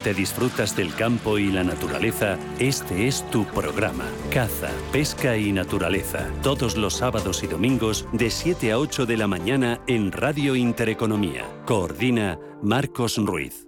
¿Te disfrutas del campo y la naturaleza? Este es tu programa. Caza, pesca y naturaleza. Todos los sábados y domingos de 7 a 8 de la mañana en Radio Intereconomía. Coordina Marcos Ruiz.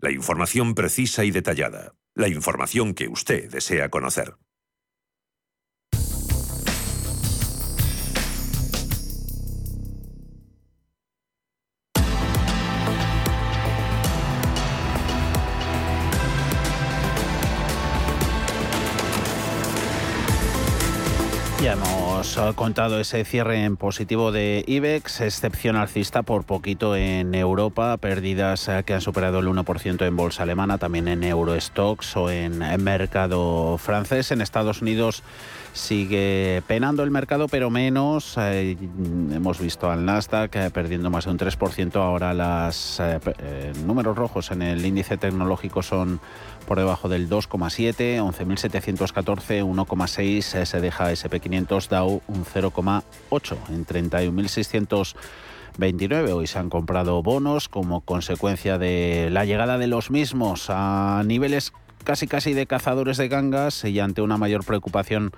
la información precisa y detallada. La información que usted desea conocer. Ya hemos eh, contado ese cierre en positivo de IBEX, excepción alcista por poquito en Europa, pérdidas eh, que han superado el 1% en bolsa alemana, también en Eurostox o en mercado francés. En Estados Unidos sigue penando el mercado, pero menos. Eh, hemos visto al Nasdaq perdiendo más de un 3%. Ahora los números rojos en el índice tecnológico son por debajo del 2,7, 11.714, 1,6 se deja SP500 Dow un 0,8 en 31.629. Hoy se han comprado bonos como consecuencia de la llegada de los mismos a niveles casi casi de cazadores de gangas y ante una mayor preocupación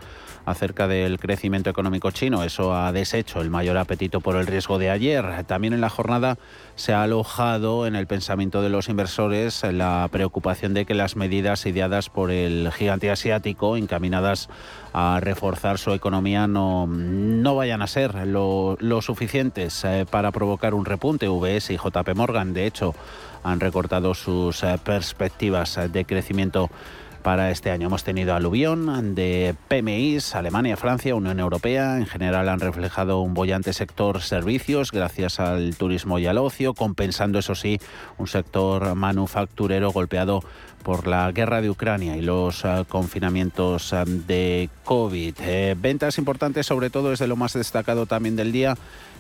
acerca del crecimiento económico chino. Eso ha deshecho el mayor apetito por el riesgo de ayer. También en la jornada se ha alojado en el pensamiento de los inversores la preocupación de que las medidas ideadas por el gigante asiático encaminadas a reforzar su economía no, no vayan a ser lo, suficientes eh, para provocar un repunte. VS y JP Morgan, de hecho, han recortado sus eh, perspectivas de crecimiento para este año. Hemos tenido aluvión de PMIs, Alemania, Francia, Unión Europea. En general han reflejado un bollante sector servicios gracias al turismo y al ocio, compensando, eso sí, un sector manufacturero golpeado por la guerra de Ucrania y los eh, confinamientos eh, de COVID. ventas importantes, sobre todo, es de lo más destacado también del día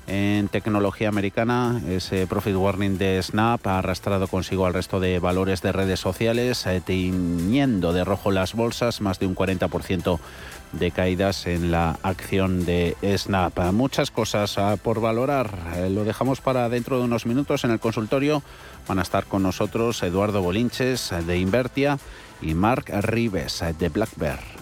en tecnología americana. Ese profit warning de Snap ha arrastrado consigo al resto de valores de redes sociales, eh, tiñendo de rojo las bolsas, más de un 40% de caídas en la acción de Snap. Muchas cosas por valorar. Eh, lo dejamos para dentro de unos minutos en el consultorio. Van a estar con nosotros Eduardo Bolinches de Invertia y Mark Rives de Black Bear.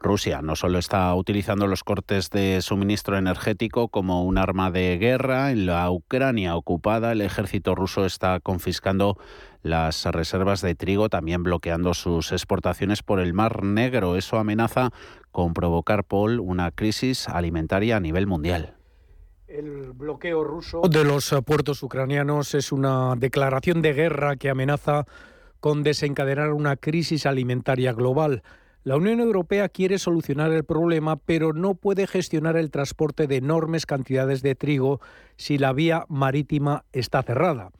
Rusia no solo está utilizando los cortes de suministro energético como un arma de guerra, en la Ucrania ocupada el ejército ruso está confiscando las reservas de trigo, también bloqueando sus exportaciones por el Mar Negro. Eso amenaza con provocar, Paul, una crisis alimentaria a nivel mundial. El bloqueo ruso de los puertos ucranianos es una declaración de guerra que amenaza con desencadenar una crisis alimentaria global. La Unión Europea quiere solucionar el problema, pero no puede gestionar el transporte de enormes cantidades de trigo si la vía marítima está cerrada.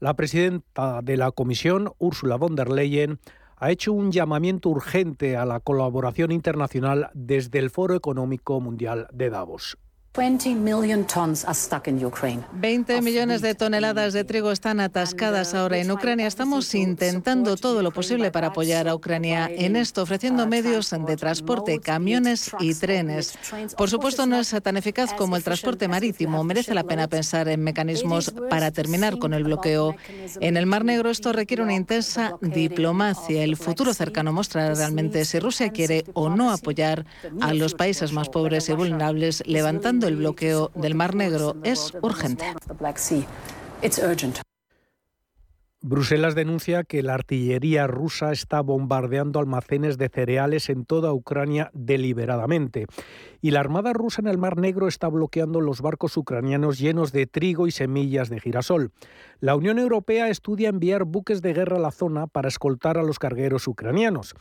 La presidenta de la Comisión, Ursula von der Leyen, ha hecho un llamamiento urgente a la colaboración internacional desde el Foro Económico Mundial de Davos. 20 millones de toneladas de trigo están atascadas ahora en Ucrania. Estamos intentando todo lo posible para apoyar a Ucrania en esto, ofreciendo medios de transporte, camiones y trenes. Por supuesto, no es tan eficaz como el transporte marítimo. Merece la pena pensar en mecanismos para terminar con el bloqueo. En el Mar Negro esto requiere una intensa diplomacia. El futuro cercano mostrará realmente si Rusia quiere o no apoyar a los países más pobres y vulnerables, levantando el bloqueo del Mar Negro es urgente. Bruselas denuncia que la artillería rusa está bombardeando almacenes de cereales en toda Ucrania deliberadamente. Y la Armada rusa en el Mar Negro está bloqueando los barcos ucranianos llenos de trigo y semillas de girasol. La Unión Europea estudia enviar buques de guerra a la zona para escoltar a los cargueros ucranianos.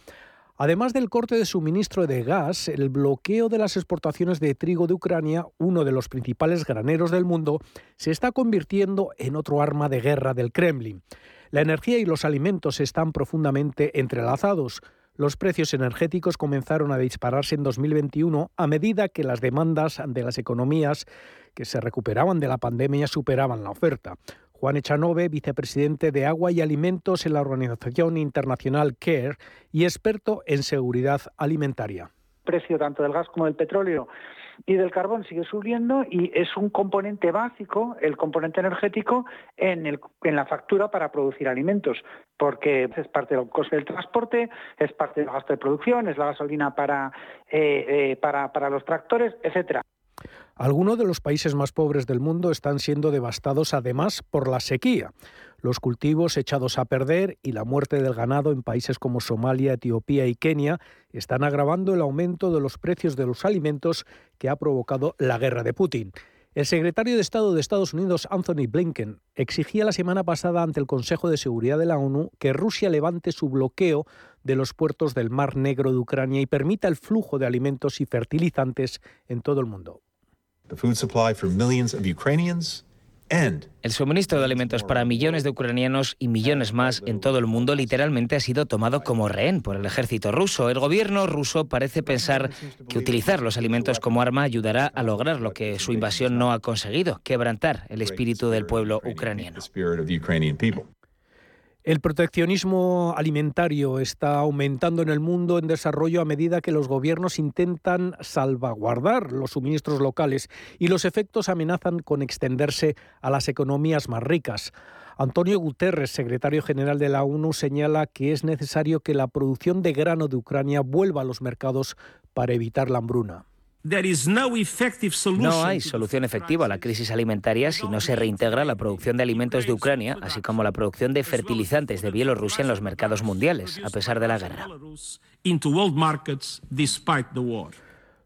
Además del corte de suministro de gas, el bloqueo de las exportaciones de trigo de Ucrania, uno de los principales graneros del mundo, se está convirtiendo en otro arma de guerra del Kremlin. La energía y los alimentos están profundamente entrelazados. Los precios energéticos comenzaron a dispararse en 2021 a medida que las demandas de las economías que se recuperaban de la pandemia superaban la oferta. Juan Echanove, vicepresidente de Agua y Alimentos en la organización internacional CARE y experto en seguridad alimentaria. El precio tanto del gas como del petróleo y del carbón sigue subiendo y es un componente básico, el componente energético, en, la factura para producir alimentos, porque es parte del coste del transporte, es parte del gasto de producción, es la gasolina para, eh, eh, para los tractores, etcétera. Algunos de los países más pobres del mundo están siendo devastados además por la sequía, los cultivos echados a perder y la muerte del ganado en países como Somalia, Etiopía y Kenia están agravando el aumento de los precios de los alimentos que ha provocado la guerra de Putin. El secretario de Estado de Estados Unidos, Anthony Blinken, exigía la semana pasada ante el Consejo de Seguridad de la ONU que Rusia levante su bloqueo de los puertos del Mar Negro de Ucrania y permita el flujo de alimentos y fertilizantes en todo el mundo. El suministro de alimentos para millones de ucranianos y millones más en todo el mundo literalmente ha sido tomado como rehén por el ejército ruso. El gobierno ruso parece pensar que utilizar los alimentos como arma ayudará a lograr lo que su invasión no ha conseguido, quebrantar el espíritu del pueblo ucraniano. El proteccionismo alimentario está aumentando en el mundo en desarrollo a medida que los gobiernos intentan salvaguardar los suministros locales y los efectos amenazan con extenderse a las economías más ricas. Antonio Guterres, secretario general de la ONU, señala que es necesario que la producción de grano de Ucrania vuelva a los mercados para evitar la hambruna. No hay solución efectiva a la crisis alimentaria si no se reintegra la producción de alimentos de Ucrania, así como la producción de fertilizantes de Bielorrusia en los mercados mundiales, a pesar de la guerra.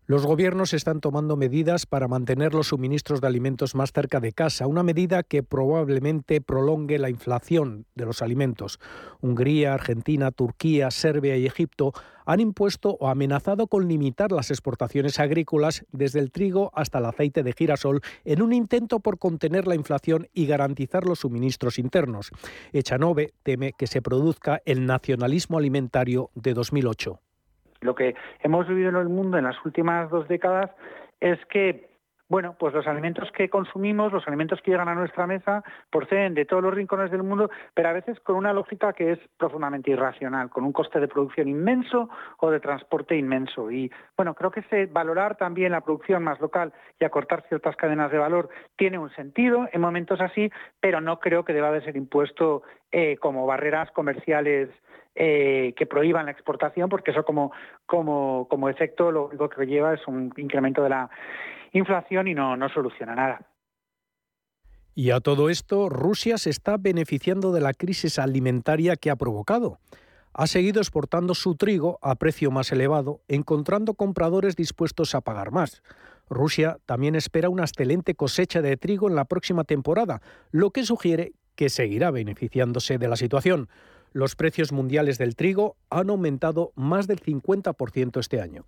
Los gobiernos están tomando medidas para mantener los suministros de alimentos más cerca de casa, una medida que probablemente prolongue la inflación de los alimentos. Hungría, Argentina, Turquía, Serbia y Egipto han impuesto o amenazado con limitar las exportaciones agrícolas desde el trigo hasta el aceite de girasol en un intento por contener la inflación y garantizar los suministros internos. Echanove teme que se produzca el nacionalismo alimentario de 2008. Lo que hemos vivido en el mundo en las últimas dos décadas es que bueno, pues los alimentos que consumimos, los alimentos que llegan a nuestra mesa, proceden de todos los rincones del mundo, pero a veces con una lógica que es profundamente irracional, con un coste de producción inmenso o de transporte inmenso. Y bueno, creo que ese valorar también la producción más local y acortar ciertas cadenas de valor tiene un sentido en momentos así, pero no creo que deba de ser impuesto eh, como barreras comerciales eh, que prohíban la exportación, porque eso como, como, como efecto lo único que lleva es un incremento de la inflación y no, no soluciona nada. Y a todo esto, Rusia se está beneficiando de la crisis alimentaria que ha provocado. Ha seguido exportando su trigo a precio más elevado, encontrando compradores dispuestos a pagar más. Rusia también espera una excelente cosecha de trigo en la próxima temporada, lo que sugiere que seguirá beneficiándose de la situación. Los precios mundiales del trigo han aumentado más del 50% este año.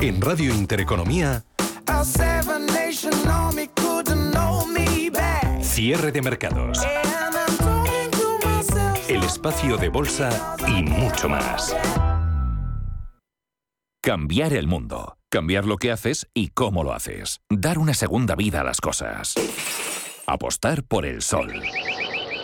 En Radio Intereconomía, cierre de mercados, el espacio de bolsa y mucho más. Cambiar el mundo. Cambiar lo que haces y cómo lo haces. Dar una segunda vida a las cosas. Apostar por el sol.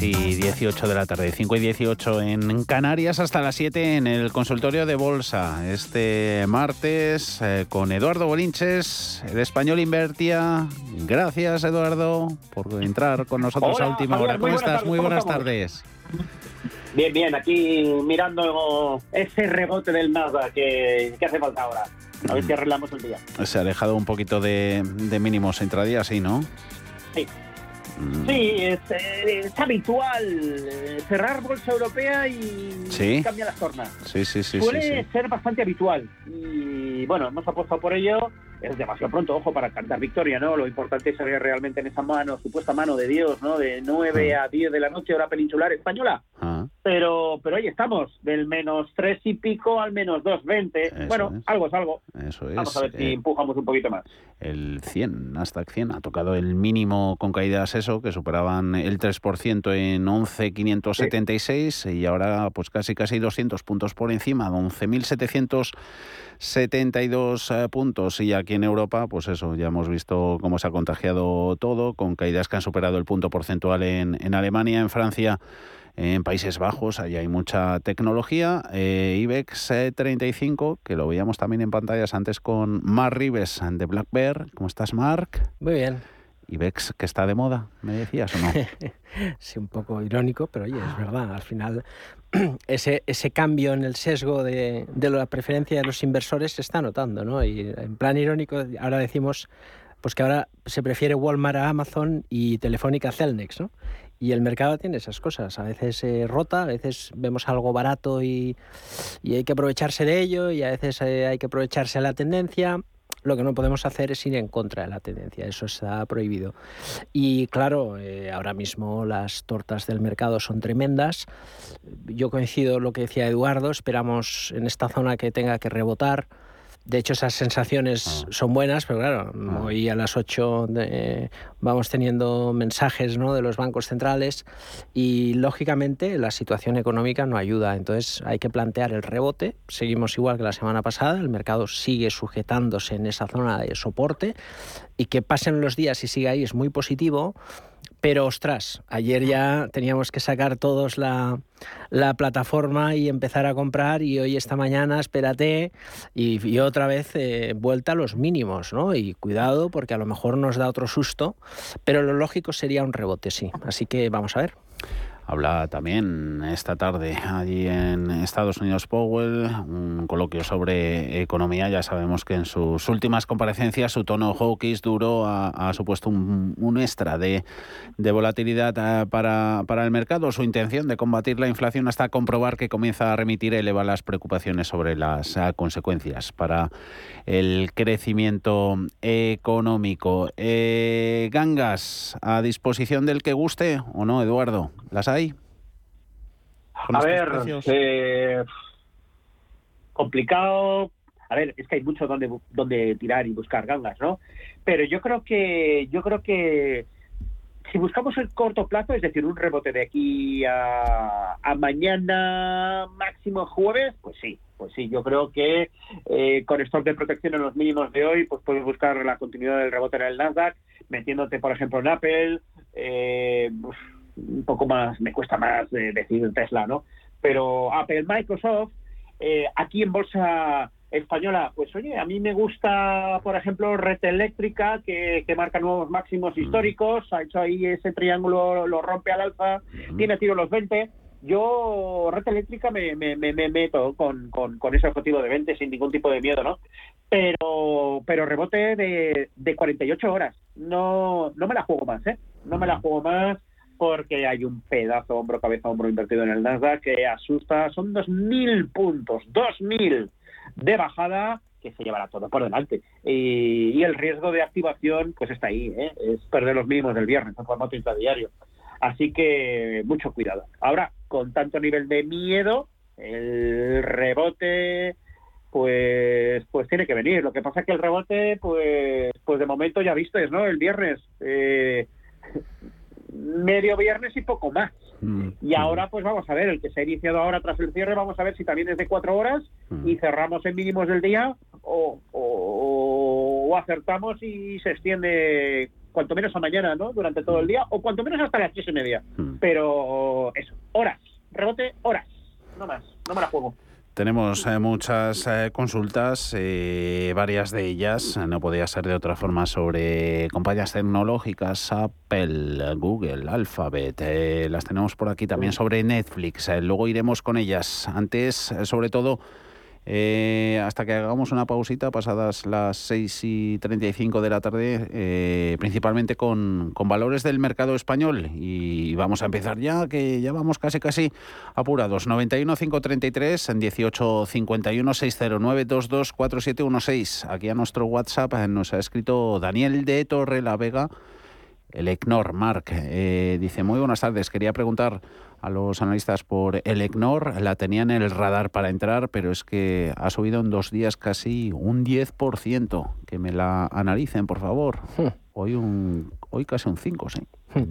6 y 18 de la tarde, 5 y 18 en Canarias hasta las 7 en el consultorio de bolsa. Este martes eh, con Eduardo Bolinches, el español Invertia. Gracias Eduardo por entrar con nosotros a última hora. ¿Cómo estás? Muy buenas tardes. Bien, bien, aquí mirando ese rebote del nada que, hace falta ahora. A ver si arreglamos el día. Se ha alejado un poquito de, de mínimos intradía, sí, ¿no? Sí, Mm. Sí, es, habitual eh, cerrar bolsa europea y cambia las tornas. Sí, sí, sí. Suele ser bastante habitual. Y bueno, hemos apostado por ello es demasiado pronto, ojo, para cantar victoria, ¿no? Lo importante es saber realmente en esa mano, supuesta mano de Dios, ¿no? De 9 ah. a 10 de la noche, hora peninsular española. Ah. Pero, pero ahí estamos, del menos 3 y pico al menos 2,20. Bueno, algo es algo. Eso es. Vamos a ver si eh, empujamos un poquito más. El 100, hasta 100, ha tocado el mínimo con caídas eso, que superaban el 3% en 11,576 y ahora pues casi casi 200 puntos por encima, 11.700 72 eh, puntos y aquí en Europa, pues eso, ya hemos visto cómo se ha contagiado todo, con caídas que han superado el punto porcentual en, en Alemania, en Francia, en Países Bajos, allí hay mucha tecnología. Eh, IBEX 35, que lo veíamos también en pantallas antes con Mark Rives de Black Bear. ¿Cómo estás, Mark? Muy bien. IBEX que está de moda, me decías o no? sí, un poco irónico, pero oye, es verdad. Al final ese, ese cambio en el sesgo de, de, la preferencia de los inversores se está notando, ¿no? Y en plan irónico, ahora decimos pues que ahora se prefiere Walmart a Amazon y Telefónica a Celnex, ¿no? Y el mercado tiene esas cosas. A veces se rota, a veces vemos algo barato y, y hay que aprovecharse de ello, y a veces eh, hay que aprovecharse de la tendencia. Lo que no podemos hacer es ir en contra de la tendencia, eso está prohibido. Y claro, eh, ahora mismo las tortas del mercado son tremendas. Yo coincido lo que decía Eduardo, esperamos en esta zona que tenga que rebotar de hecho, esas sensaciones ah. son buenas, pero claro, ah. hoy a las 8 vamos teniendo mensajes ¿no? de los bancos centrales y lógicamente la situación económica no ayuda. Entonces hay que plantear el rebote. Seguimos igual que la semana pasada, el mercado sigue sujetándose en esa zona de soporte y que pasen los días y siga ahí es muy positivo Pero ostras, ayer ya teníamos que sacar todos la, plataforma y empezar a comprar y hoy esta mañana espérate y, otra vez eh, vuelta a los mínimos, ¿no? Y cuidado porque a lo mejor nos da otro susto, pero lo lógico sería un rebote, sí. Así que vamos a ver. Habla también esta tarde allí en Estados Unidos Powell, un coloquio sobre economía. Ya sabemos que en sus últimas comparecencias su tono hawkish duro ha, supuesto un, extra de, volatilidad eh, para, para, el mercado. Su intención de combatir la inflación hasta comprobar que comienza a remitir eleva las preocupaciones sobre las eh, consecuencias para el crecimiento económico. Eh, gangas, ¿a disposición del que guste o no, Eduardo? ¿Las hay? A ver, eh, complicado. A ver, es que hay mucho donde, donde tirar y buscar gangas, ¿no? Pero yo creo que yo creo que si buscamos el corto plazo, es decir, un rebote de aquí a, mañana máximo jueves, pues sí, pues sí, yo creo que eh, con stock de protección en los mínimos de hoy, pues puedes buscar la continuidad del rebote en el Nasdaq, metiéndote, por ejemplo, en Apple, eh, un poco más, me cuesta más decir Tesla, ¿no? Pero Apple, Microsoft, eh, aquí en bolsa española, pues oye, a mí me gusta, por ejemplo, Red Eléctrica, que, marca nuevos máximos mm. históricos, ha hecho ahí ese triángulo, lo rompe al alza, mm. tiene tiro los 20. Yo, Red Eléctrica, me, me, me, meto con, con, con, ese objetivo de 20 sin ningún tipo de miedo, ¿no? Pero, pero rebote de, de 48 horas. No, no me la juego más, ¿eh? No me la mm. juego más porque hay un pedazo hombro, cabeza, hombro invertido en el Nasdaq que asusta. Son 2.000 puntos, 2.000 de bajada que se llevará todo por delante. Y, el riesgo de activación, pues está ahí, ¿eh? es perder los mínimos del viernes en formato intradiario. Así que mucho cuidado. Ahora, con tanto nivel de miedo, el rebote pues pues tiene que venir. Lo que pasa es que el rebote, pues pues de momento ya viste, ¿no? El viernes eh, medio viernes y poco más. Mm, y ahora, pues vamos a ver, el que se ha iniciado ahora tras el cierre, vamos a ver si también es de cuatro horas mm. y cerramos en mínimos del día o, o, acertamos y se extiende cuanto menos a mañana, ¿no? Durante todo el día o cuanto menos hasta las tres y media. Mm. Pero eso, horas, rebote, horas, no más, no me la juego. Tenemos eh, muchas eh, consultas, eh, varias de ellas, no podía ser de otra forma, sobre compañías tecnológicas, Apple, Google, Alphabet. las tenemos por aquí también sobre Netflix. luego iremos con ellas. Antes, sobre todo, eh, hasta que hagamos una pausita pasadas las 6 y 35 de la tarde, eh, principalmente con, valores del mercado español. Y vamos a empezar ya, que ya vamos casi casi apurados. 91 533 en 18 51 609 22 4716. Aquí a nuestro WhatsApp nos ha escrito Daniel de Torre la Vega. El ECNOR, Mark, eh, dice, muy buenas tardes, quería preguntar a los analistas por el ECNOR, la tenían en el radar para entrar, pero es que ha subido en dos días casi un 10%. Que me la analicen, por favor. Hmm. Hoy, un, hoy casi un 5, sí.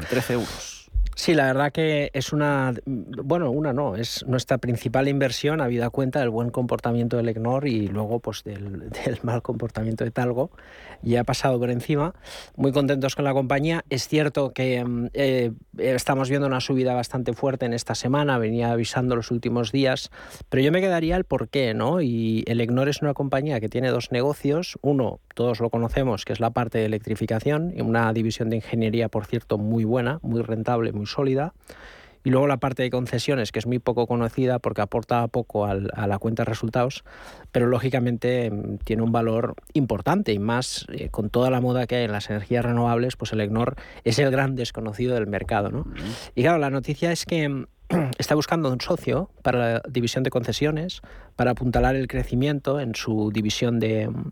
13 hmm. euros. Sí, la verdad que es una, bueno, una no, es nuestra principal inversión, habida cuenta del buen comportamiento del EGNOR y luego pues del, mal comportamiento de Talgo. Ya ha pasado por encima, muy contentos con la compañía. Es cierto que mm, eh, estamos viendo una subida bastante fuerte en esta semana, venía avisando los últimos días, pero yo me quedaría al por qué, ¿no? Y el EGNOR es una compañía que tiene dos negocios, uno, todos lo conocemos, que es la parte de electrificación, una división de ingeniería, por cierto, muy buena, muy rentable, muy sólida. Y luego la parte de concesiones, que es muy poco conocida porque aporta poco a la cuenta de resultados, pero lógicamente mm, tiene un valor importante y más eh, con toda la moda que hay en las energías renovables, pues el EGNOR es el gran desconocido del mercado. ¿no? Y claro, la noticia es que mm, está buscando un socio para la división de concesiones, para apuntalar el crecimiento en su división de, mm,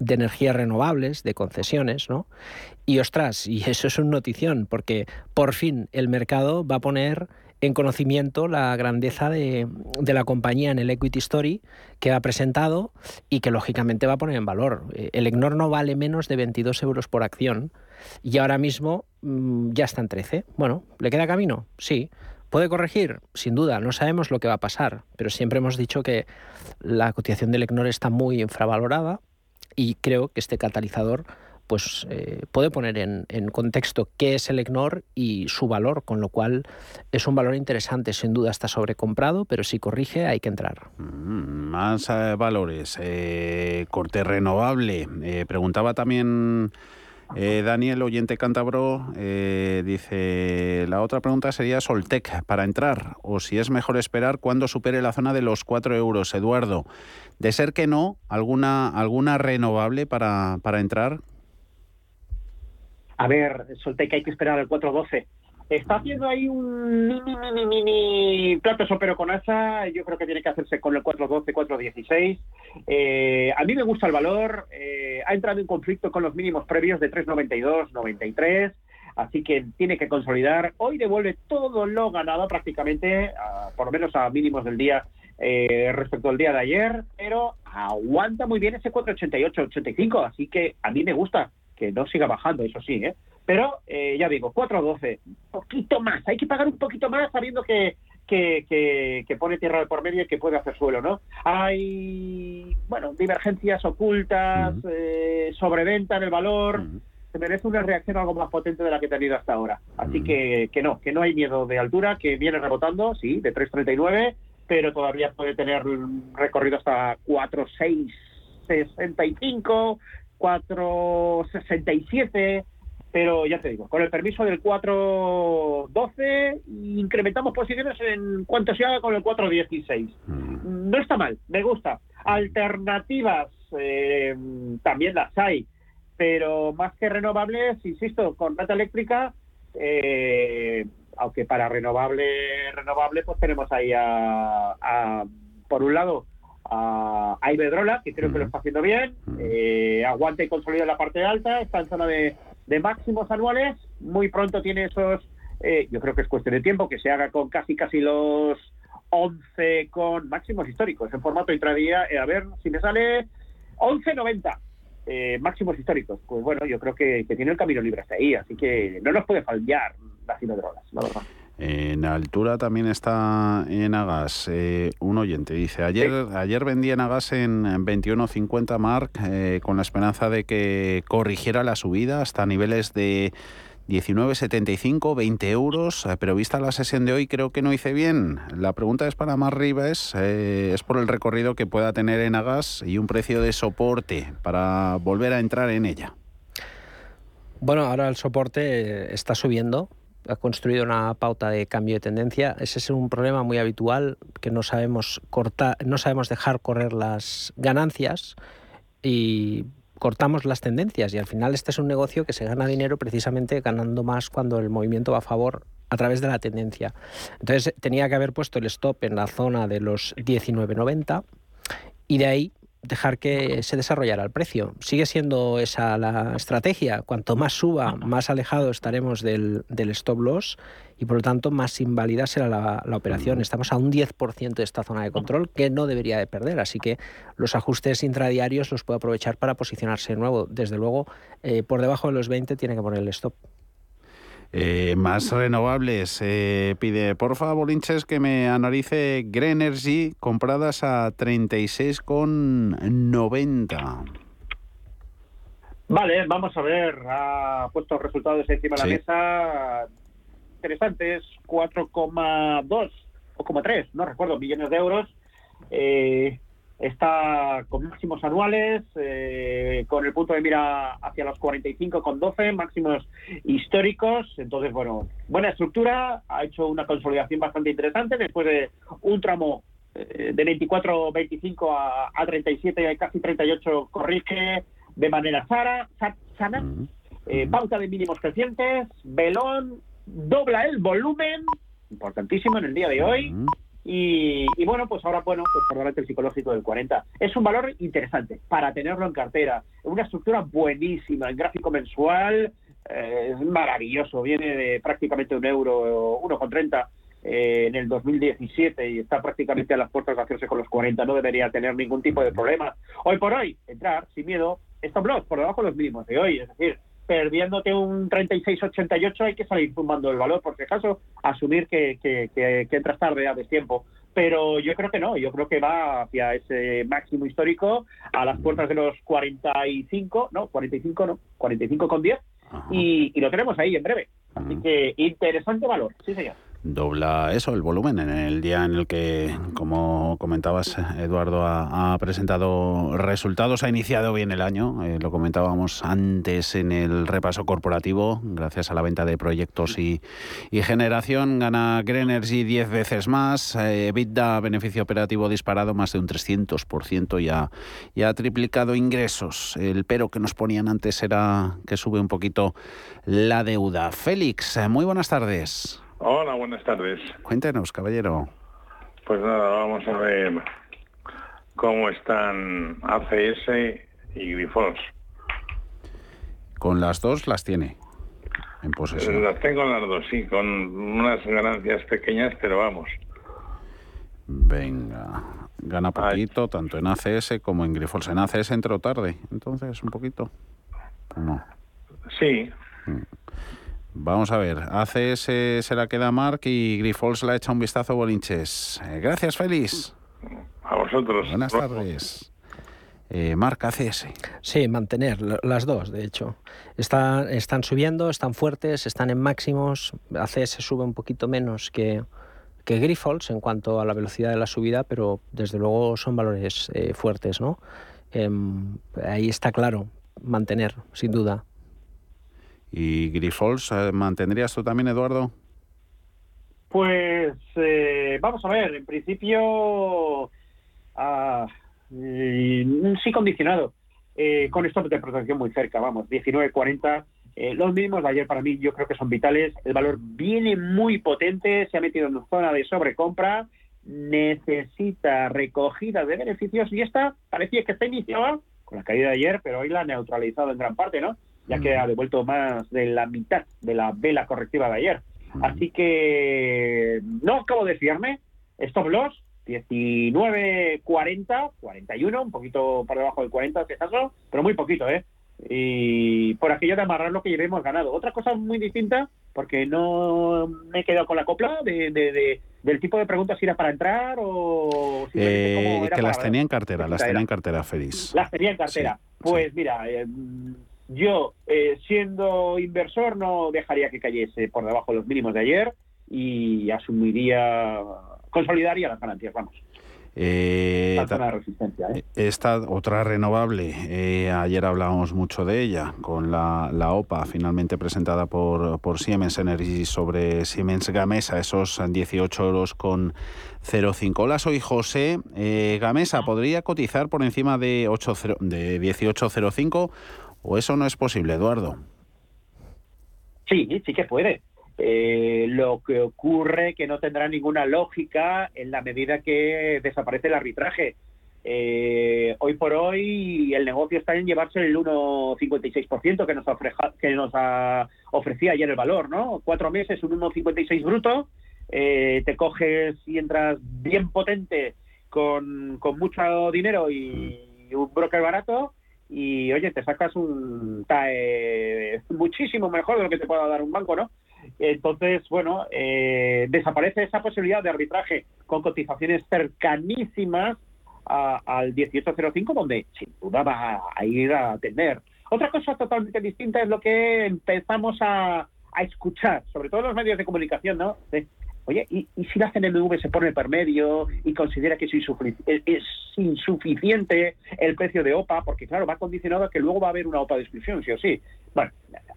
de energías renovables, de concesiones, ¿no? Y ostras, y eso es una notición, porque por fin el mercado va a poner en conocimiento la grandeza de, la compañía en el Equity Story que ha presentado y que lógicamente va a poner en valor. Eh, el EGNOR no vale menos de 22 euros por acción y ahora mismo mm, ya está en 13. Bueno, ¿le queda camino? Sí. ¿Puede corregir? Sin duda, no sabemos lo que va a pasar, pero siempre hemos dicho que la cotización del EGNOR está muy infravalorada y creo que este catalizador pues eh, puede poner en, contexto qué es el EGNOR y su valor, con lo cual es un valor interesante. Sin duda está sobrecomprado, pero si corrige hay que entrar. Mm, más valores. corte renovable. preguntaba también eh, Daniel, oyente cántabro, eh, dice, la otra pregunta sería Soltec para entrar, o si es mejor esperar cuando supere la zona de los 4 euros. Eduardo, de ser que no, ¿alguna, alguna renovable para, para entrar? A ver, Soltec hay que esperar al 412 Está haciendo ahí un mini, mini, mini plato sopero con asa. Yo creo que tiene que hacerse con el 412, 416. Eh, a mí me gusta el valor. Eh, ha entrado en conflicto con los mínimos previos de 392, 93. Así que tiene que consolidar. Hoy devuelve todo lo ganado prácticamente, por lo menos a mínimos del día eh, respecto al día de ayer, pero aguanta muy bien ese 488, 85. Así que a mí me gusta que no siga bajando, eso sí, ¿eh? Pero eh, ya digo, 4.12, un poquito más, hay que pagar un poquito más sabiendo que, que, que, pone tierra de por medio y que puede hacer suelo, ¿no? Hay, bueno, divergencias ocultas, eh, sobreventa en el valor. Se merece una reacción algo más potente de la que ha tenido hasta ahora. Así que, que no, que no hay miedo de altura, que viene rebotando, sí, de 3.39, pero todavía puede tener recorrido hasta 4.665, 4.67 pero ya te digo, con el permiso del 4.12 incrementamos posiciones en cuanto se haga con el 4.16. Mm. No está mal, me gusta. Alternativas eh, también las hay, pero más que renovables, insisto, con red eléctrica, eh, aunque para renovable, renovable, pues tenemos ahí a, por un lado, a, Iberdrola, que creo que lo está haciendo bien, eh, aguanta y consolida la parte alta, está en zona de de máximos anuales, muy pronto tiene esos, eh, yo creo que es cuestión de tiempo, que se haga con casi casi los 11 con máximos históricos en formato intradía, eh, a ver si me sale 11.90. Eh, máximos históricos. Pues bueno, yo creo que, tiene el camino libre hasta ahí, así que no nos puede fallar las drogas, la verdad. En altura también está en Agas. Eh, un oyente dice, ayer, ayer vendí en Agas en 21.50 Mark eh, con la esperanza de que corrigiera la subida hasta niveles de 19.75, 20 euros, eh, pero vista la sesión de hoy creo que no hice bien. La pregunta es para más Ribes, es por el recorrido que pueda tener en Agas y un precio de soporte para volver a entrar en ella. Bueno, ahora el soporte está subiendo, ha construido una pauta de cambio de tendencia. Ese es un problema muy habitual que no sabemos cortar, no sabemos dejar correr las ganancias y cortamos las tendencias y al final este es un negocio que se gana dinero precisamente ganando más cuando el movimiento va a favor a través de la tendencia. Entonces tenía que haber puesto el stop en la zona de los 19.90 y de ahí dejar que se desarrollara el precio. Sigue siendo esa la estrategia. Cuanto más suba, más alejado estaremos del, stop loss y por lo tanto más inválida será la, operación. Estamos a un 10% de esta zona de control que no debería de perder. Así que los ajustes intradiarios los puede aprovechar para posicionarse de nuevo. Desde luego, eh, por debajo de los 20 tiene que poner el stop. Eh, más renovables. Eh, pide, por favor, Bolinches, que me analice Greenergy compradas a 36,90. Vale, vamos a ver. Ha puesto resultados encima de la mesa interesantes. 4,2 o 3, no recuerdo, millones de euros. Eh, está con máximos anuales, eh, con el punto de mira hacia los 45 con 12, máximos históricos. Entonces, bueno, buena estructura, ha hecho una consolidación bastante interesante. Después de un tramo eh, de 24-25 a, a 37 y casi 38 corrige de manera sana, sana. Eh, pauta de mínimos crecientes, velón, dobla el volumen, importantísimo en el día de hoy. Y, bueno, pues ahora, bueno, pues por delante el psicológico del 40. Es un valor interesante para tenerlo en cartera. Una estructura buenísima, el gráfico mensual eh, es maravilloso. Viene de prácticamente un euro, 1,30 eh, en el 2017 y está prácticamente a las puertas de hacerse con los 40. No debería tener ningún tipo de problema. Hoy por hoy, entrar sin miedo. Stop loss por debajo de los mínimos de hoy. Es decir, perdiéndote un 36-88 hay que salir tumbando el valor, por si acaso, asumir que, que, que, entras tarde a destiempo. pero yo creo que no, yo creo que va hacia ese máximo histórico a las puertas de los 45, no, 45 no, 45 con 10 y, y, lo tenemos ahí en breve. Así que interesante valor, sí señor dobla eso, el volumen, en el día en el que, como comentabas, Eduardo ha, presentado resultados, ha iniciado bien el año, eh, lo comentábamos antes en el repaso corporativo, gracias a la venta de proyectos y, generación, gana Green Energy 10 veces más, eh, beneficio operativo disparado más de un 300% y y ha triplicado ingresos. El pero que nos ponían antes era que sube un poquito la deuda. Félix, muy buenas tardes. Hola, buenas tardes. Cuéntenos, caballero. Pues nada, vamos a ver cómo están ACS y Grifols. Con las dos las tiene en posesión. Las tengo las dos, sí, con unas ganancias pequeñas, pero vamos. Venga, gana poquito, tanto en ACS como en Grifols. En ACS entró tarde, entonces, un poquito. no? Sí. Mm. Vamos a ver, ACS se la queda Mark y Grifols la echa un vistazo Bolinches. Eh, gracias, Félix. A vosotros. Buenas tardes. Eh, Mark, ACS. Sí, mantener las dos, de hecho. Están, están subiendo, están fuertes, están en máximos. ACS sube un poquito menos que, que Grifols en cuanto a la velocidad de la subida, pero desde luego son valores eh, fuertes, ¿no? Em, ahí está claro, mantener, sin duda. ¿Y Grifols eh, mantendrías tú también, Eduardo? Pues eh, vamos a ver, en principio ah, mm, sí condicionado, eh, con stop de protección muy cerca, vamos, 19.40. los mínimos de ayer para mí yo creo que son vitales. El valor viene muy potente, se ha metido en una zona de sobrecompra, necesita recogida de beneficios y esta parecía que está iniciada con la caída de ayer, pero hoy la ha neutralizado en gran parte, ¿no? Ya que ha devuelto más de la mitad de la vela correctiva de ayer. Así que no acabo de fiarme. Stop loss, 19, 40, 41, un poquito por debajo del 40 este caso, pero muy poquito, ¿eh? Y por aquello de amarrar lo que llevemos ganado. Otra cosa muy distinta, porque no me he quedado con la copla de, del tipo de preguntas si era para entrar o... Eh, que las tenía en cartera, las tenía en cartera, Feliz. Las tenía en cartera. pues mira, eh, yo, eh, siendo inversor, no dejaría que cayese por debajo de los mínimos de ayer y asumiría, consolidaría las ganancias, vamos. Eh, resistencia, ¿eh? Esta otra renovable, eh, ayer hablábamos mucho de ella, con la, la OPA finalmente presentada por, por, Siemens Energy sobre Siemens Gamesa, esos 18 euros con 0,5. Hola, soy José. Gamesa, ¿podría cotizar por encima de, 8, de 18,05 ¿O eso no es posible, Eduardo? Sí, sí que puede. Eh, lo que ocurre que no tendrá ninguna lógica en la medida que desaparece el arbitraje. Eh, hoy por hoy el negocio está en llevarse el 1,56% que nos, que nos ofrecía ayer el valor, ¿no? Cuatro meses, un 1,56 bruto, eh, te coges y entras bien potente con, con mucho dinero y un broker barato y oye, te sacas un TAE muchísimo mejor de lo que te pueda dar un banco, ¿no? Entonces, bueno, eh, desaparece esa posibilidad de arbitraje con cotizaciones cercanísimas al 1805, donde sin duda va a ir a atender. Otra cosa totalmente distinta es lo que empezamos a, a escuchar, sobre todo en los medios de comunicación, ¿no? Oye, ¿y, si la CNMV se pone por medio y considera que es insuficiente el precio de OPA? Porque, claro, va condicionado a que luego va a haber una OPA de exclusión, sí o sí. Bueno,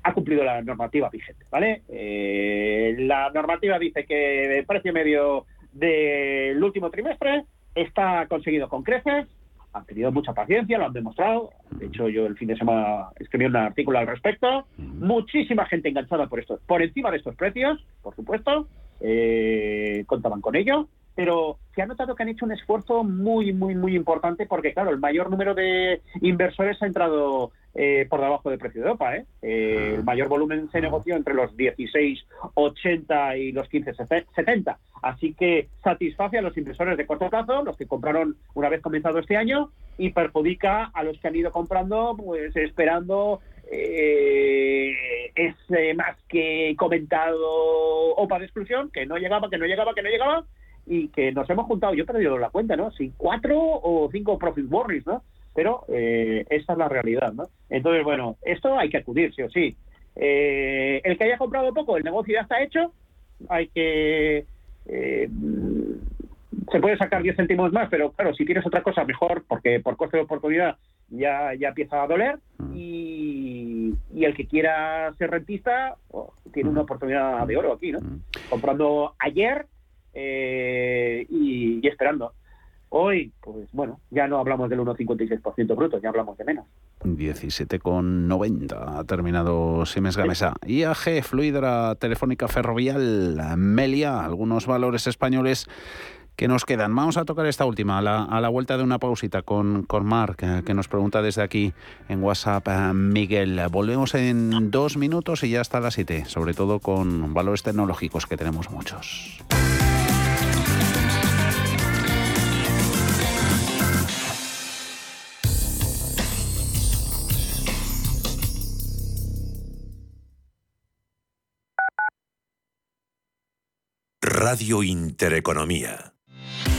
ha cumplido la normativa vigente, ¿vale? Eh, la normativa dice que el precio medio del último trimestre está conseguido con creces, han tenido mucha paciencia, lo han demostrado. De hecho, yo el fin de semana escribí un artículo al respecto. Muchísima gente enganchada por esto, por encima de estos precios, por supuesto eh, contaban con ello, pero se ha notado que han hecho un esfuerzo muy, muy, muy importante porque, claro, el mayor número de inversores ha entrado eh, por debajo del precio de OPA. ¿eh? ¿eh? el mayor volumen se negoció entre los 16,80 y los 15,70. Así que satisface a los inversores de corto plazo, los que compraron una vez comenzado este año, y perjudica a los que han ido comprando, pues esperando eh, es más que comentado OPA de exclusión, que no llegaba, que no llegaba, que no llegaba, y que nos hemos juntado, yo he perdido la cuenta, ¿no? Si cuatro o cinco profit warnings, ¿no? Pero eh, esta es la realidad, ¿no? Entonces, bueno, esto hay que acudir, sí o sí. Eh, el que haya comprado poco, el negocio ya está hecho, hay que... Se puede sacar 10 céntimos más, pero claro, si tienes otra cosa mejor, porque por coste de oportunidad ya, ya empieza a doler, mm. y, y el que quiera ser rentista oh, tiene una mm. oportunidad de oro aquí, ¿no? Mm. Comprando ayer eh, y, esperando. Hoy, pues bueno, ya no hablamos del 1,56% bruto, ya hablamos de menos. 17,90 ha terminado Siemens Gamesa. IAG, Fluidra, Telefónica Ferrovial, Melia, algunos valores españoles que nos quedan. Vamos a tocar esta última, a la, vuelta de una pausita con, con Marc, eh, que nos pregunta desde aquí en WhatsApp, eh, Miguel. Volvemos en dos minutos y ya está la siete, sobre todo con valores tecnológicos, que tenemos muchos. Radio Intereconomía.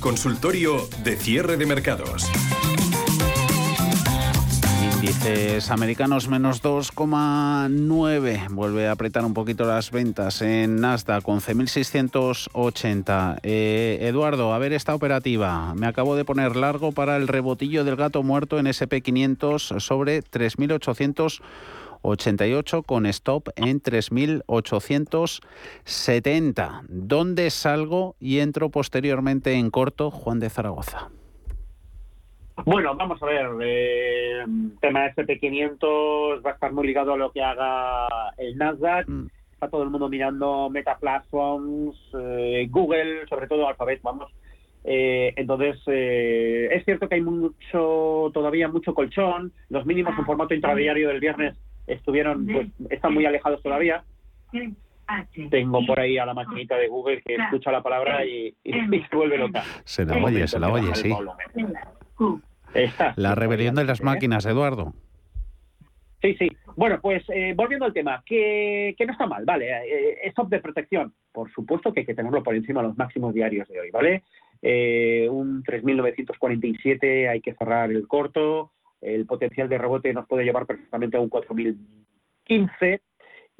Consultorio de cierre de mercados. Índices americanos menos 2,9. Vuelve a apretar un poquito las ventas en Nasdaq, 11.680. Eh, Eduardo, a ver esta operativa. Me acabo de poner largo para el rebotillo del gato muerto en SP500 sobre 3.800. 88 con stop en 3.870. ¿Dónde salgo y entro posteriormente en corto, Juan de Zaragoza? Bueno, vamos a ver. Eh, tema SP500 va a estar muy ligado a lo que haga el Nasdaq. Mm. Está todo el mundo mirando Meta Platforms, eh, Google, sobre todo Alphabet, vamos. Eh, entonces, eh, es cierto que hay mucho, todavía mucho colchón. Los mínimos en formato intradiario del viernes estuvieron, pues, están muy alejados todavía. Tengo por ahí a la maquinita de Google que escucha la palabra y, se vuelve loca. Se la oye, se la oye, sí. La rebelión de las máquinas, Eduardo. Sí, sí. Bueno, pues eh, volviendo al tema, que, no está mal, ¿vale? Eh, stop de protección, por supuesto que hay que tenerlo por encima de los máximos diarios de hoy, ¿vale? Eh, un 3.947 hay que cerrar el corto, el potencial de rebote nos puede llevar perfectamente a un 4015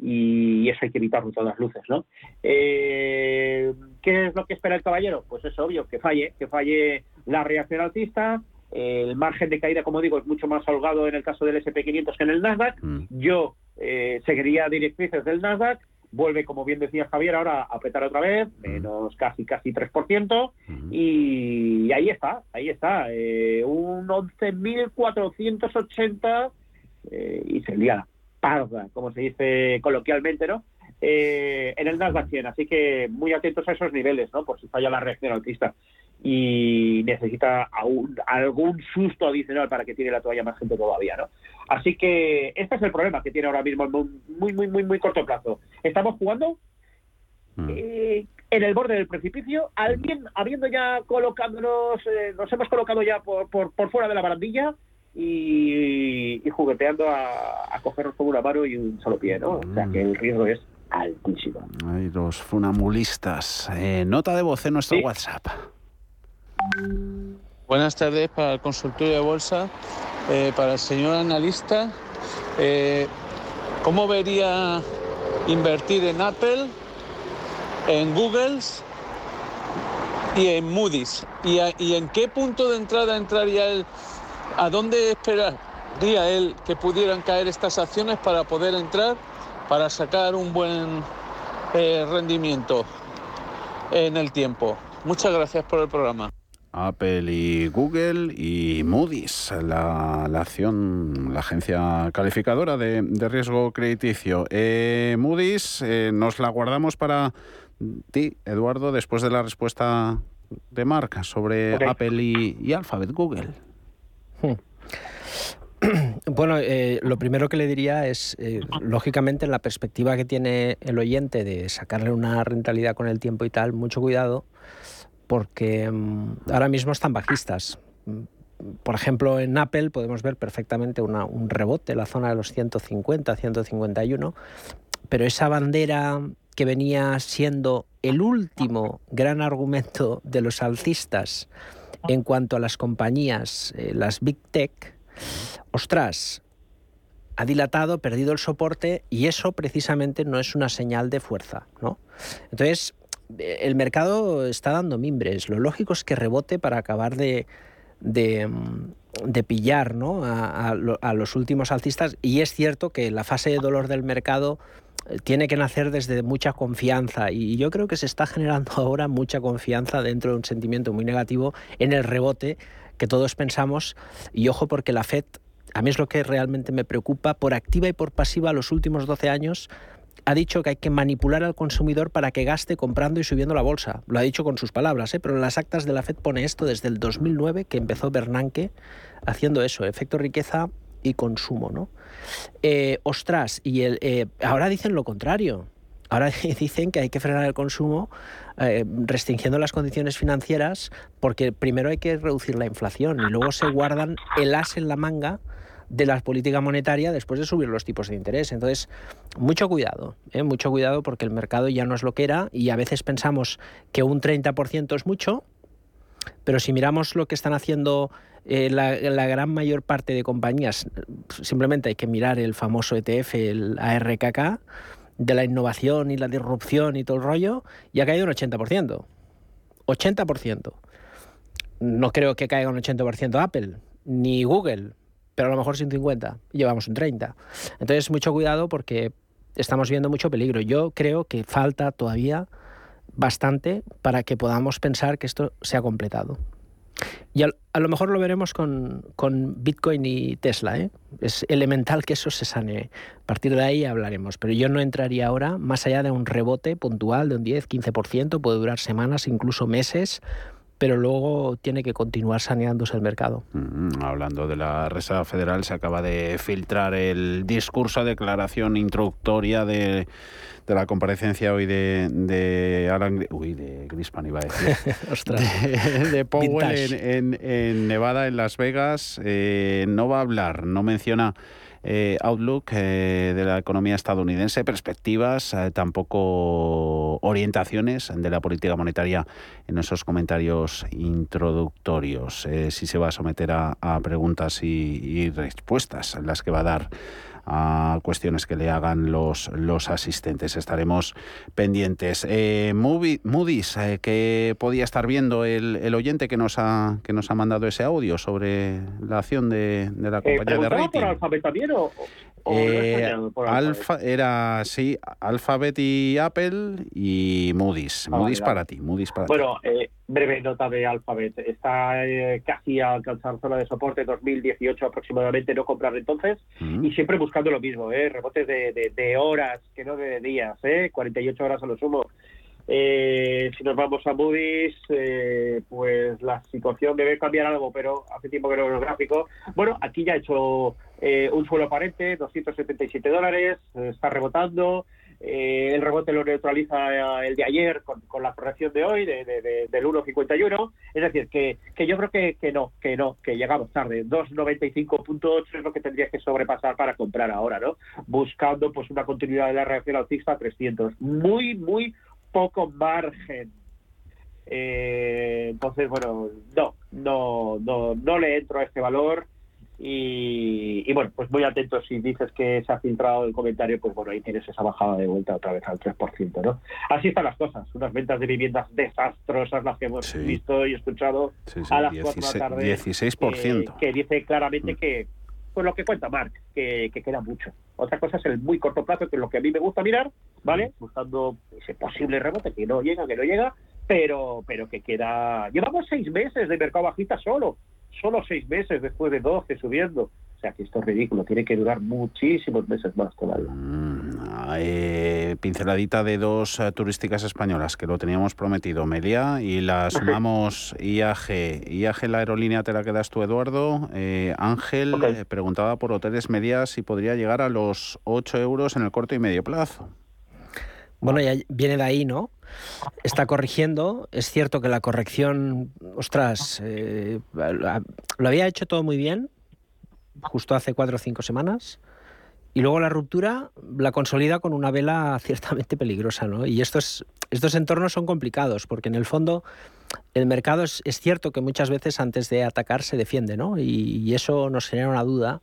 y eso hay que evitarlo todas las luces, ¿no? Eh, ¿Qué es lo que espera el caballero? Pues es obvio, que falle, que falle la reacción alcista, el margen de caída, como digo, es mucho más holgado en el caso del SP500 que en el Nasdaq. Mm. Yo eh, seguiría directrices del Nasdaq. Vuelve, como bien decía Javier, ahora a apretar otra vez, menos casi casi 3%. Y ahí está, ahí está. Eh, un 11.480 eh, y sería la parda, como se dice coloquialmente, ¿no? Eh, en el Nasdaq 100. Así que muy atentos a esos niveles, ¿no? Por si falla la reacción alcista y necesita aún, algún susto adicional para que tire la toalla más gente todavía, ¿no? Así que este es el problema que tiene ahora mismo en muy, muy, muy, muy corto plazo. Estamos jugando eh, en el borde del precipicio, alguien habiendo ya colocándonos, eh, nos hemos colocado ya por, por, por fuera de la barandilla y, y jugueteando a, a cogernos con una mano y un solo pie, ¿no? O sea que el riesgo es altísimo. Ay, los funamulistas. Eh, nota de voz en nuestro WhatsApp. Buenas tardes para el consultorio de bolsa. Eh, para el señor analista, eh, ¿cómo vería invertir en Apple, en Google y en Moody's? ¿Y, y en qué punto de entrada entraría él? ¿A dónde esperaría él que pudieran caer estas acciones para poder entrar, para sacar un buen eh, rendimiento en el tiempo? Muchas gracias por el programa. Apple y Google y Moody's, la, la acción, la agencia calificadora de, de riesgo crediticio. Eh, Moody's, eh, nos la guardamos para ti, Eduardo, después de la respuesta de Marc sobre. Apple y, y Alphabet Google. Bueno, eh, lo primero que le diría es, eh, lógicamente, en la perspectiva que tiene el oyente de sacarle una rentabilidad con el tiempo y tal, mucho cuidado, porque mm, ahora mismo están bajistas. Mm, Por ejemplo, en Apple podemos ver perfectamente un rebote en la zona de los 150, 151, pero esa bandera que venía siendo el último gran argumento de los alcistas en cuanto a las compañías, eh, las Big Tech, ostras, ha dilatado, perdido el soporte y eso precisamente no es una señal de fuerza, ¿no? Entonces, el mercado está dando mimbres. Lo lógico es que rebote para acabar de, de, mm, de pillar ¿no? a, a lo- a los últimos alcistas. Y es cierto que la fase de dolor del mercado eh, tiene que nacer desde mucha confianza y yo creo que se está generando ahora mucha confianza dentro de un sentimiento muy negativo en el rebote que todos pensamos y ojo porque la Fed a mí es lo que realmente me preocupa por activa y por pasiva los últimos 12 años ha dicho que hay que manipular al consumidor para que gaste comprando y subiendo la bolsa. Lo ha dicho con sus palabras, ¿eh? pero en las actas de la Fed pone esto desde el 2009 que empezó Bernanke haciendo eso, efecto riqueza y consumo, ¿no? Eh, ostras, y el, eh, ahora dicen lo contrario. Ahora dicen que hay que frenar el consumo eh, restringiendo las condiciones financieras porque primero hay que reducir la inflación y luego se guardan el as en la manga de la política monetaria después de subir los tipos de interés. Entonces, mucho cuidado, ¿eh? mucho cuidado porque el mercado ya no es lo que era y a veces pensamos que un 30% es mucho, pero si miramos lo que están haciendo eh, la, la gran mayor parte de compañías, simplemente hay que mirar el famoso ETF, el ARKK, de la innovación y la disrupción y todo el rollo, y ha caído un 80%. 80%. No creo que caiga un 80% Apple, ni Google, pero a lo mejor sin 50 y llevamos un 30. Entonces, mucho cuidado porque estamos viendo mucho peligro. Yo creo que falta todavía bastante para que podamos pensar que esto se ha completado. Y al- a, lo mejor lo veremos con, con Bitcoin y Tesla. ¿eh? Es elemental que eso se sane. A partir de ahí hablaremos. Pero yo no entraría ahora más allá de un rebote puntual de un 10-15%, puede durar semanas, incluso meses, pero luego tiene que continuar saneándose el mercado. Mm, Hablando de la Reserva Federal, se acaba de filtrar el discurso, declaración introductoria de, de la comparecencia hoy de, de Alan... Uy, de Grispan iba a decir. Ostras. de, de Powell en- en Nevada, en Las Vegas. Eh, no va a hablar, no menciona eh, Outlook eh, de la economía estadounidense, perspectivas, eh, tampoco orientaciones de la política monetaria en esos comentarios introductorios. Eh, si se va a someter a, preguntas y, y respuestas, las que va a dar a cuestiones que le hagan los, los asistentes. Estaremos pendientes. Eh, Moody's, eh, que podía estar viendo el, el, oyente que nos ha que nos ha mandado ese audio sobre la acción de, de la Eh, compañía de rating. por Eh, Alfa, era sí, Alphabet y Apple y Moody's. Ah, Moody's para ti, Moody's para Bueno, eh, breve nota de Alphabet. Está eh, casi a alcanzar zona de soporte 2018 aproximadamente, no comprar entonces. Mm. Y siempre buscando lo mismo, ¿eh? rebotes de, de- de horas, que no de días, ¿eh? 48 horas a lo sumo. Eh, si nos vamos a Moody's, eh, pues la situación debe cambiar algo, pero hace tiempo que no veo el gráfico. Bueno, aquí ya ha hecho eh, un suelo aparente, 277 dólares, eh, está rebotando. Eh, el rebote lo neutraliza eh, el de ayer con, con la corrección de hoy, de, de- de- del 1,51. Es decir, que, que yo creo que, que no, que no, que llegamos tarde. 2,95.8 es lo que tendría que sobrepasar para comprar ahora, ¿no? Buscando pues una continuidad de la reacción alcista a 300. Muy, muy poco margen. Eh, entonces, bueno, no, no, no, no le entro a este valor. Y, y bueno, pues muy atento si dices que se ha filtrado el comentario, pues bueno, ahí tienes esa bajada de vuelta otra vez al 3%, ¿no? Así están las cosas, unas ventas de viviendas desastrosas las que hemos visto y escuchado Sí, sí, a las 4 de 16, la tarde. 16%. eh, que dice claramente que, pues lo que cuenta Mark, que, que queda mucho. Otra cosa es el muy corto plazo, que es lo que a mí me gusta mirar, ¿vale? Buscando ese posible rebote que no llega, que no llega, pero, pero que queda. Llevamos seis meses de mercado bajista solo, solo seis meses después de 12 subiendo. O sea que esto es ridículo, tiene que durar muchísimos meses más todavía. Ah, eh, pinceladita de dos eh, turísticas españolas que lo teníamos prometido, Melia, y la sumamos IAG. IAG, la aerolínea, te la quedas tú, Eduardo. Eh, Ángel eh, preguntaba por hoteles Media si podría llegar a los 8 euros en el corto y medio plazo. Bueno, ya viene de ahí, ¿no? Está corrigiendo. Es cierto que la corrección, ostras, eh, lo había hecho todo muy bien, justo hace cuatro o cinco semanas. Y luego la ruptura la consolida con una vela ciertamente peligrosa, ¿no? Y estos, estos entornos son complicados, porque en el fondo el mercado es, cierto que muchas veces antes de atacar se defiende, ¿no? Y, y eso nos genera una duda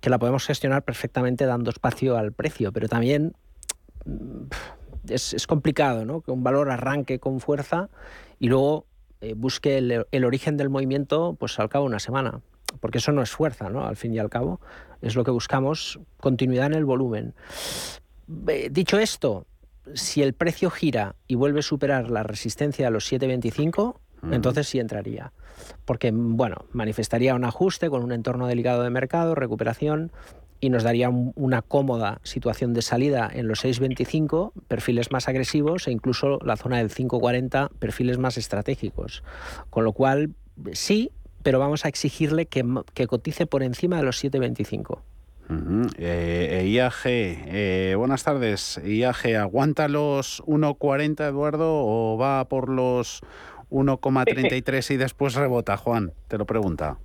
que la podemos gestionar perfectamente dando espacio al precio, pero también mm, es, es complicado, ¿no? Que un valor arranque con fuerza y luego eh, busque el, el origen del movimiento pues al cabo de una semana porque eso no es fuerza, ¿no? Al fin y al cabo, es lo que buscamos, continuidad en el volumen. Eh, Dicho esto, si el precio gira y vuelve a superar la resistencia a los 7,25, entonces sí entraría. Porque, bueno, manifestaría un ajuste con un entorno delicado de mercado, recuperación, y nos daría un- una cómoda situación de salida en los 6,25, perfiles más agresivos, e incluso la zona del 5,40, perfiles más estratégicos. Con lo cual, sí, pero vamos a exigirle que, cotice por encima de los 7,25. Ujú. Eh, eh, IAG, eh, buenas tardes. IAG, ¿aguanta los 1,40, Eduardo, o va por los 1,33 y después rebota, Juan? Te lo pregunta.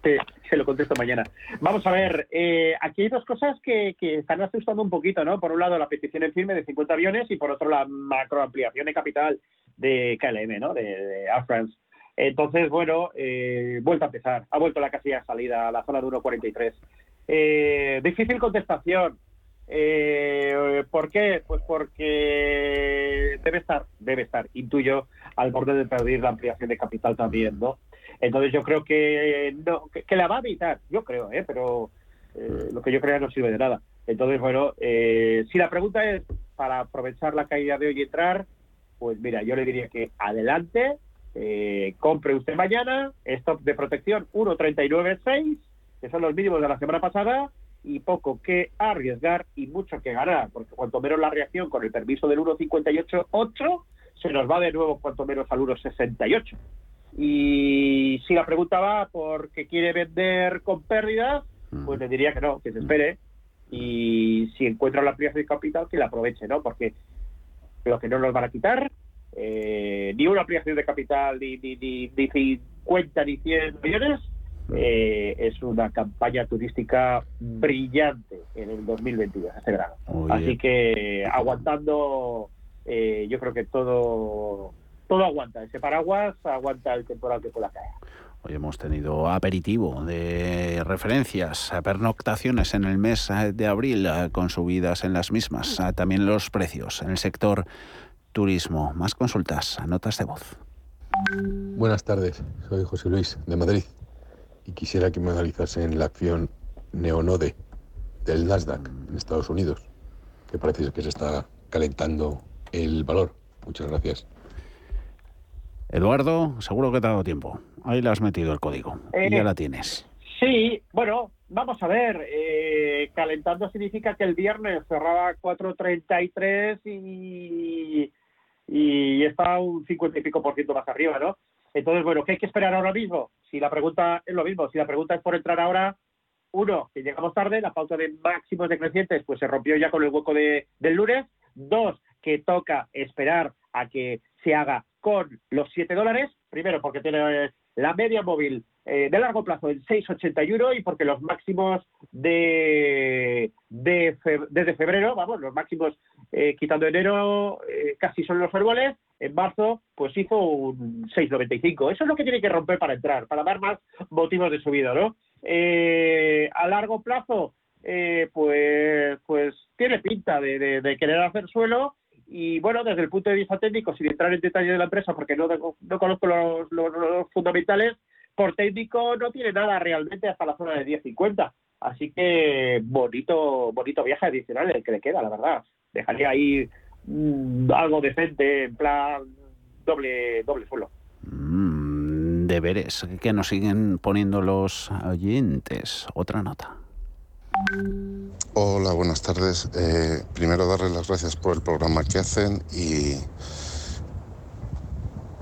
Te- se lo contesto mañana. Vamos a ver, eh, aquí hay dos cosas que, que están asustando un poquito, ¿no? Por un lado, la petición en firme de 50 aviones y por otro, la macroampliación de capital de KLM, ¿no? De, de Air France. Entonces, bueno, eh, vuelta a empezar. Ha vuelto la casilla de salida a la zona de 1.43. Eh, difícil contestación. Eh, ¿Por qué? Pues porque debe estar, debe estar, intuyo, al borde de perder la ampliación de capital también, ¿no? Entonces yo creo que no, que, la va a evitar, yo creo, ¿eh? pero eh, lo que yo creo no sirve de nada. Entonces, bueno, eh, si la pregunta es para aprovechar la caída de hoy y entrar, pues mira, yo le diría que adelante, eh, compre usted mañana, stop de protección 1.39.6, que son los mínimos de la semana pasada, y poco que arriesgar y mucho que ganar, porque cuanto menos la reacción con el permiso del 1.58.8, se nos va de nuevo cuanto menos al 1.68. Y si la pregunta va porque quiere vender con pérdidas, pues le diría que no, que se espere. Y si encuentra la ampliación de capital, que la aproveche, ¿no? Porque lo que no nos van a quitar, eh, ni una ampliación de capital, ni, ni, ni, ni 50 ni 100 millones, eh, es una campaña turística brillante en el 2022, este verano. Oye. Así que aguantando, eh, yo creo que todo todo aguanta. Ese paraguas aguanta el temporal que pueda caer. Hoy hemos tenido aperitivo de referencias, pernoctaciones en el mes de abril con subidas en las mismas. También los precios en el sector turismo. Más consultas, notas de voz. Buenas tardes, soy José Luis de Madrid y quisiera que me analizasen la acción Neonode del Nasdaq en Estados Unidos, que parece que se está calentando el valor. Muchas gracias. Eduardo, seguro que te ha dado tiempo. Ahí le has metido el código y ya eh, la tienes. Sí, bueno, vamos a ver. Eh, calentando significa que el viernes cerraba 4.33 y, y está un 50 y pico por ciento más arriba, ¿no? Entonces, bueno, ¿qué hay que esperar ahora mismo? Si la pregunta es lo mismo, si la pregunta es por entrar ahora, uno, que llegamos tarde, la pauta de máximos decrecientes pues se rompió ya con el hueco de, del lunes. Dos, que toca esperar a que se haga con los 7 dólares. Primero, porque tiene la media móvil eh, de largo plazo en 6,81 y porque los máximos de, de desde febrero, vamos, los máximos eh, quitando enero eh, casi son los árboles, en marzo pues hizo un 6,95. Eso es lo que tiene que romper para entrar, para dar más motivos de subida, ¿no? a largo plazo, pues, pues tiene pinta de querer hacer suelo y bueno, desde el punto de vista técnico, sin entrar en detalle de la empresa, porque no, no conozco los, los, fundamentales, por técnico no tiene nada realmente hasta la zona de 10.50. Así que bonito, bonito viaje adicional el que le queda, la verdad. Dejaría ahí mm, algo decente, en plan doble, doble suelo. Mm, deberes que nos siguen poniendo los oyentes. Otra nota. Hola, buenas tardes. Eh, primero darles las gracias por el programa que hacen y,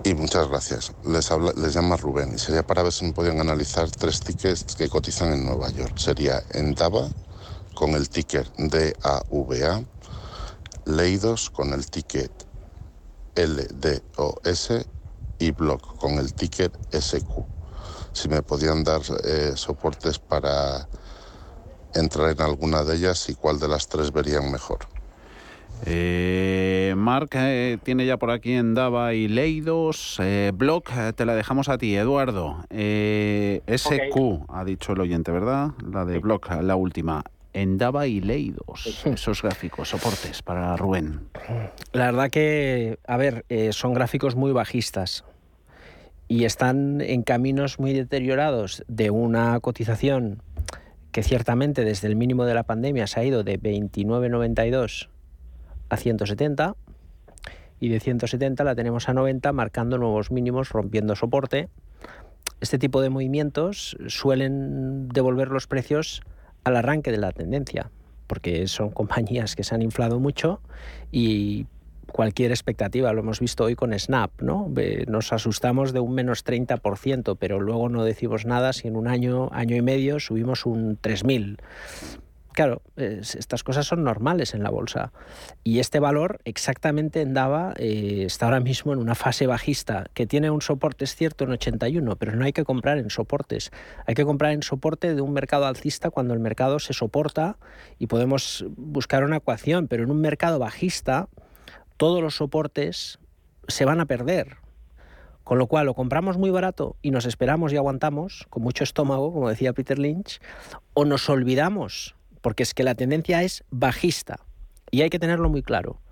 y muchas gracias. Les, habla, les llama Rubén y sería para ver si me podían analizar tres tickets que cotizan en Nueva York. Sería Endava con el ticker DAVA, Leidos con el ticket LDOS y Block con el ticket SQ. Si me podían dar eh, soportes para entrar en alguna de ellas y cuál de las tres verían mejor. Eh, Mark eh, tiene ya por aquí en Dava y Leidos. Eh, Block, eh, te la dejamos a ti, Eduardo. SQ, ha dicho el oyente, ¿verdad? La de Block, la última. En Dava y Leidos, esos gráficos, soportes para Rubén. La verdad que, a ver, son gráficos muy bajistas y están en caminos muy deteriorados de una cotización que ciertamente desde el mínimo de la pandemia se ha ido de 29,92 a 170 y de 170 la tenemos a 90 marcando nuevos mínimos, rompiendo soporte. Este tipo de movimientos suelen devolver los precios al arranque de la tendencia, porque son compañías que se han inflado mucho y cualquier expectativa. Lo hemos visto hoy con Snap, ¿no? Nos asustamos de un menos 30%, pero luego no decimos nada si en un año, año y medio subimos un 3.000. Claro, estas cosas son normales en la bolsa. Y este valor exactamente en DAVA eh, está ahora mismo en una fase bajista, que tiene un soporte, es cierto, en 81, pero no hay que comprar en soportes. Hay que comprar en soporte de un mercado alcista cuando el mercado se soporta y podemos buscar una ecuación, pero en un mercado bajista todos los soportes se van a perder. Con lo cual, o compramos muy barato y nos esperamos y aguantamos, con mucho estómago, como decía Peter Lynch, o nos olvidamos, porque es que la tendencia es bajista. Y hay que tenerlo muy claro.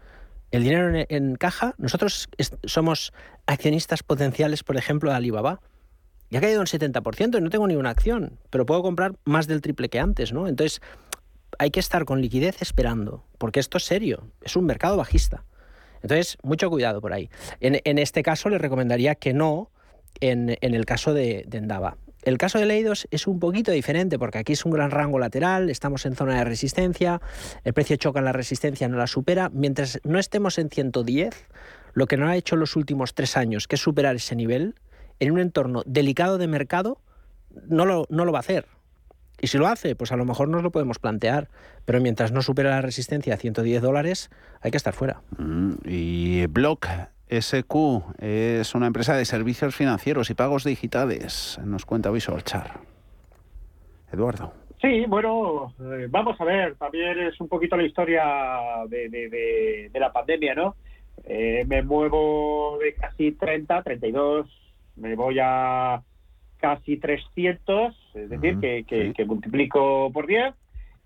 El dinero en, caja, nosotros somos accionistas potenciales, por ejemplo, de Alibaba. Ya ha caído un 70% y no tengo ni una acción, pero puedo comprar más del triple que antes, ¿no? Entonces, hay que estar con liquidez esperando, porque esto es serio, es un mercado bajista. Entonces, mucho cuidado por ahí. En, este caso, le recomendaría que no en, el caso de, Endava. El caso de Leidos es un poquito diferente porque aquí es un gran rango lateral, estamos en zona de resistencia, el precio choca en la resistencia, no la supera. Mientras no estemos en 110, lo que no ha hecho en los últimos tres años, que es superar ese nivel, en un entorno delicado de mercado, no lo, no lo va a hacer. Y si lo hace, pues a lo mejor nos lo podemos plantear. Pero mientras no supera la resistencia a 110 dólares, hay que estar fuera. Mm, y Block SQ es una empresa de servicios financieros y pagos digitales. Nos cuenta Visual Char. Eduardo. Sí, bueno, eh, vamos a ver, también es un poquito la historia de, la pandemia, ¿no? Eh, me muevo de casi 30, 32, me voy a casi 300, es decir, que, que, multiplico por 10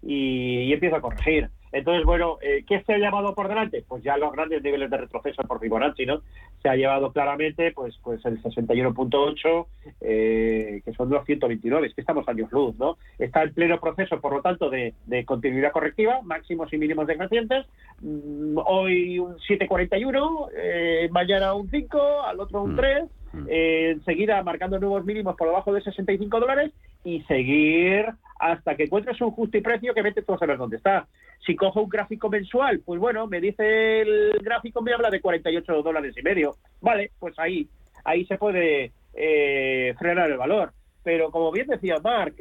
y, y empiezo a corregir. Entonces, bueno, eh, ¿qué se ha llevado por delante? Pues ya los grandes niveles de retroceso por Fibonacci, ¿no? Se ha llevado claramente pues pues el 61.8, eh, que son los 129, es que estamos años luz, ¿no? Está en pleno proceso, por lo tanto, de, continuidad correctiva, máximos y mínimos decrecientes. Mm, hoy un 7.41, eh, mañana un 5, al otro un 3, mm. Eh, enseguida marcando nuevos mínimos por debajo de 65 dólares y seguir hasta que encuentres un justo y precio que vete tú a saber dónde está. Si cojo un gráfico mensual, pues bueno, me dice el gráfico, me habla de 48 dólares y medio. Vale, pues ahí, ahí se puede eh, frenar el valor. Pero como bien decía Mark,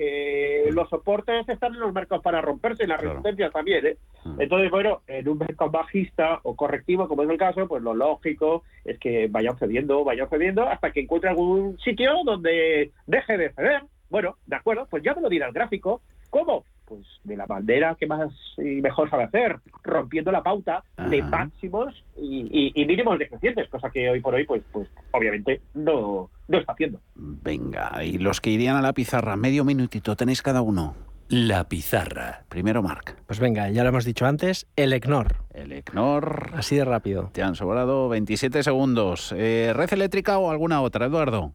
los soportes están en los mercados para romperse y las resistencias también. ¿eh? Mm. Entonces, bueno, en un mercado bajista o correctivo, como es el caso, pues lo lógico es que vaya cediendo, vaya cediendo hasta que encuentre algún sitio donde deje de ceder. Bueno, de acuerdo, pues ya me lo dirá el gráfico. ¿Cómo? Pues de la bandera que más y mejor sabe hacer, rompiendo la pauta de máximos y, mínimos decrecientes, cosa que hoy por hoy, pues, pues obviamente no, no está haciendo. Venga, y los que irían a la pizarra, medio minutito tenéis cada uno. La pizarra. Primero, Marc. Pues venga, ya lo hemos dicho antes, el ECNOR. El ECNOR. Así de rápido. Te han sobrado 27 segundos. Eh, ¿Red eléctrica o alguna otra, Eduardo?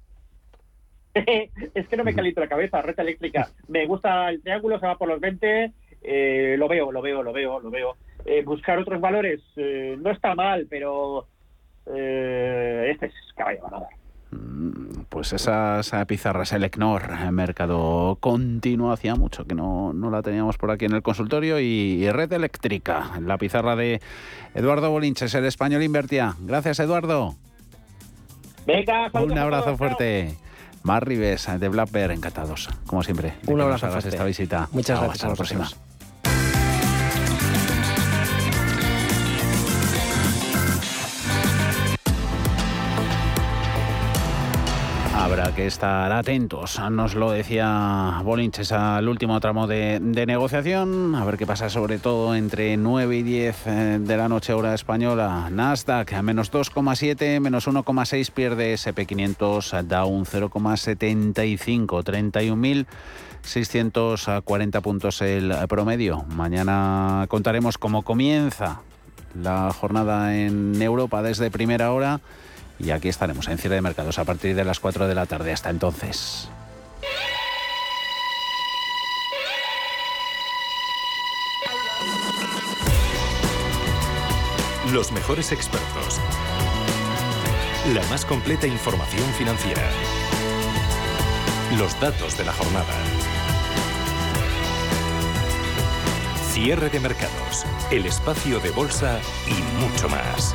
es que no me calienta la cabeza, red eléctrica. Me gusta el triángulo, se va por los 20, eh, lo veo, lo veo, lo veo, lo veo. Eh, buscar otros valores eh, no está mal, pero este es caballo ganador. Mm, pues esa, esa pizarra es el ECNOR, mercado continuo, hacía mucho que no, no la teníamos por aquí en el consultorio y, red eléctrica, la pizarra de Eduardo Bolinches, el español invertía. Gracias Eduardo. Venga, un abrazo fuerte. Mar Rives de Black Bear, encantados, como siempre. Un abrazo esta visita. Muchas gracias. Hasta la próxima. Que estar atentos, nos lo decía Bolinches al último tramo de, negociación, a ver qué pasa sobre todo entre 9 y 10 eh, de la noche hora española. Nasdaq a menos 2,7, menos 1,6 pierde SP500, Down 0,75, 31.640 puntos el promedio. Mañana contaremos cómo comienza la jornada en Europa desde primera hora y aquí estaremos en cierre de mercados a partir de las 4 de la tarde. Hasta entonces. Los mejores expertos. La más completa información financiera. Los datos de la jornada. Cierre de mercados. El espacio de bolsa y mucho más.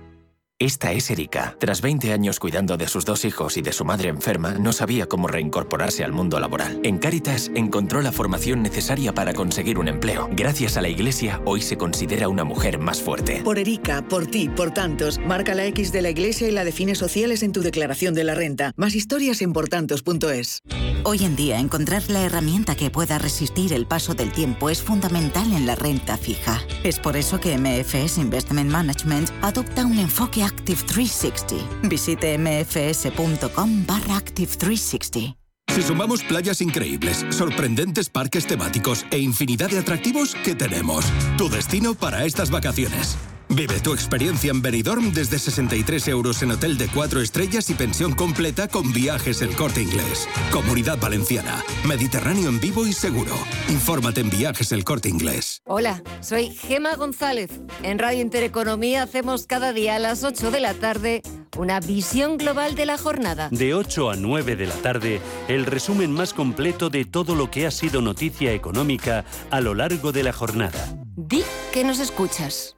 Esta es Erika. Tras 20 años cuidando de sus dos hijos y de su madre enferma, no sabía cómo reincorporarse al mundo laboral. En Cáritas encontró la formación necesaria para conseguir un empleo. Gracias a la Iglesia, hoy se considera una mujer más fuerte. Por Erika, por ti, por tantos, marca la X de la Iglesia y la define sociales en tu declaración de la renta. Más historias en portantos.es. Hoy en día, encontrar la herramienta que pueda resistir el paso del tiempo es fundamental en la renta fija. Es por eso que MFS Investment Management adopta un enfoque 360. Visite mfs.com barra Active 360. Si sumamos playas increíbles, sorprendentes parques temáticos e infinidad de atractivos, ¿qué tenemos? Tu destino para estas vacaciones. Vive tu experiencia en Benidorm desde 63 euros en hotel de 4 estrellas y pensión completa con viajes El Corte Inglés. Comunidad Valenciana. Mediterráneo en vivo y seguro. Infórmate en viajes El Corte Inglés. Hola, soy Gema González. En Radio Intereconomía hacemos cada día a las 8 de la tarde una visión global de la jornada. De 8 a 9 de la tarde, el resumen más completo de todo lo que ha sido noticia económica a lo largo de la jornada. Di que nos escuchas.